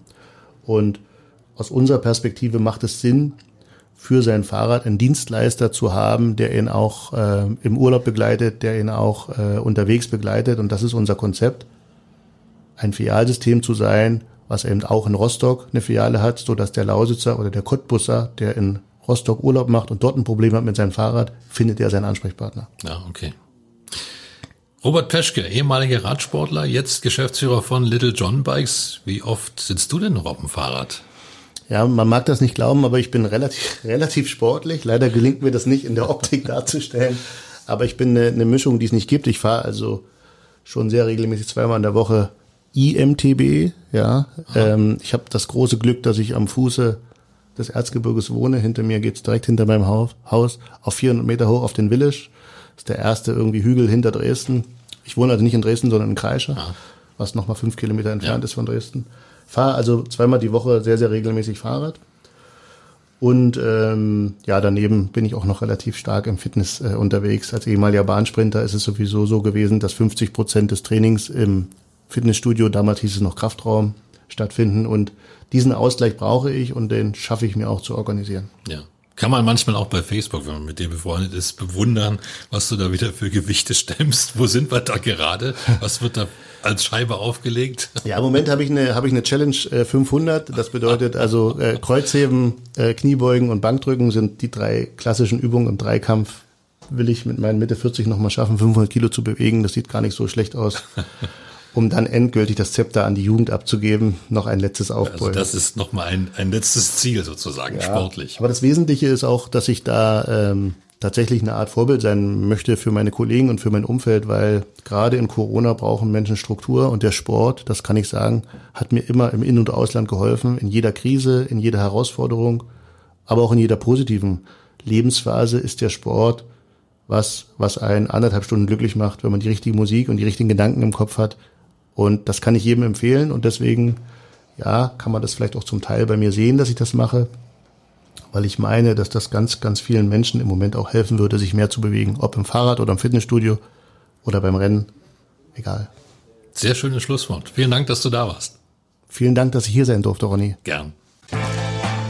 [SPEAKER 2] Und aus unserer Perspektive macht es Sinn, für sein Fahrrad einen Dienstleister zu haben, der ihn auch äh, im Urlaub begleitet, der ihn auch äh, unterwegs begleitet. Und das ist unser Konzept, ein Filialsystem zu sein, was eben auch in Rostock eine Filiale hat, so dass der Lausitzer oder der Cottbusser, der in Rostock Urlaub macht und dort ein Problem hat mit seinem Fahrrad, findet er seinen Ansprechpartner.
[SPEAKER 1] Ja, okay. Robert Peschke, ehemaliger Radsportler, jetzt Geschäftsführer von Little John Bikes. Wie oft sitzt du denn noch auf dem Fahrrad?
[SPEAKER 2] Ja, man mag das nicht glauben, aber ich bin relativ, relativ sportlich. Leider gelingt mir das nicht in der Optik darzustellen. Aber ich bin eine, eine Mischung, die es nicht gibt. Ich fahre also schon sehr regelmäßig zweimal in der Woche IMTB. Ja, ähm, ich habe das große Glück, dass ich am Fuße des Erzgebirges wohne. Hinter mir geht's direkt hinter meinem Haus auf 400 Meter hoch auf den Willisch. Das ist der erste irgendwie Hügel hinter Dresden. Ich wohne also nicht in Dresden, sondern in Kreischer, ah. was nochmal fünf Kilometer entfernt ja. ist von Dresden. Fahre also zweimal die Woche sehr, sehr regelmäßig Fahrrad. Und ähm, ja, daneben bin ich auch noch relativ stark im Fitness äh, unterwegs. Als ehemaliger Bahnsprinter ist es sowieso so gewesen, dass 50 Prozent des Trainings im Fitnessstudio, damals hieß es noch Kraftraum, stattfinden. Und diesen Ausgleich brauche ich und den schaffe ich mir auch zu organisieren.
[SPEAKER 1] Ja. Kann man manchmal auch bei Facebook, wenn man mit dir befreundet ist, bewundern, was du da wieder für Gewichte stemmst. Wo sind wir da gerade? Was wird da als Scheibe aufgelegt?
[SPEAKER 2] Ja, im Moment habe ich eine, habe ich eine Challenge 500. Äh, das bedeutet also äh, Kreuzheben, äh, Kniebeugen und Bankdrücken sind die drei klassischen Übungen im Dreikampf. Will ich mit meinen Mitte 40 nochmal schaffen, 500 Kilo zu bewegen. Das sieht gar nicht so schlecht aus. Um dann endgültig das Zepter an die Jugend abzugeben, noch ein letztes Aufbäumen.
[SPEAKER 1] Also das ist nochmal ein, ein letztes Ziel sozusagen, ja, sportlich.
[SPEAKER 2] Aber das Wesentliche ist auch, dass ich da ähm, tatsächlich eine Art Vorbild sein möchte für meine Kollegen und für mein Umfeld, weil gerade in Corona brauchen Menschen Struktur und der Sport, das kann ich sagen, hat mir immer im In- und Ausland geholfen, in jeder Krise, in jeder Herausforderung, aber auch in jeder positiven Lebensphase ist der Sport was, was einen anderthalb Stunden glücklich macht, wenn man die richtige Musik und die richtigen Gedanken im Kopf hat, und das kann ich jedem empfehlen und deswegen, ja, kann man das vielleicht auch zum Teil bei mir sehen, dass ich das mache, weil ich meine, dass das ganz, ganz vielen Menschen im Moment auch helfen würde, sich mehr zu bewegen, ob im Fahrrad oder im Fitnessstudio oder beim Rennen, egal.
[SPEAKER 1] Sehr schönes Schlusswort. Vielen Dank, dass du da warst.
[SPEAKER 2] Vielen Dank, dass ich hier sein durfte, Ronny.
[SPEAKER 1] Gern.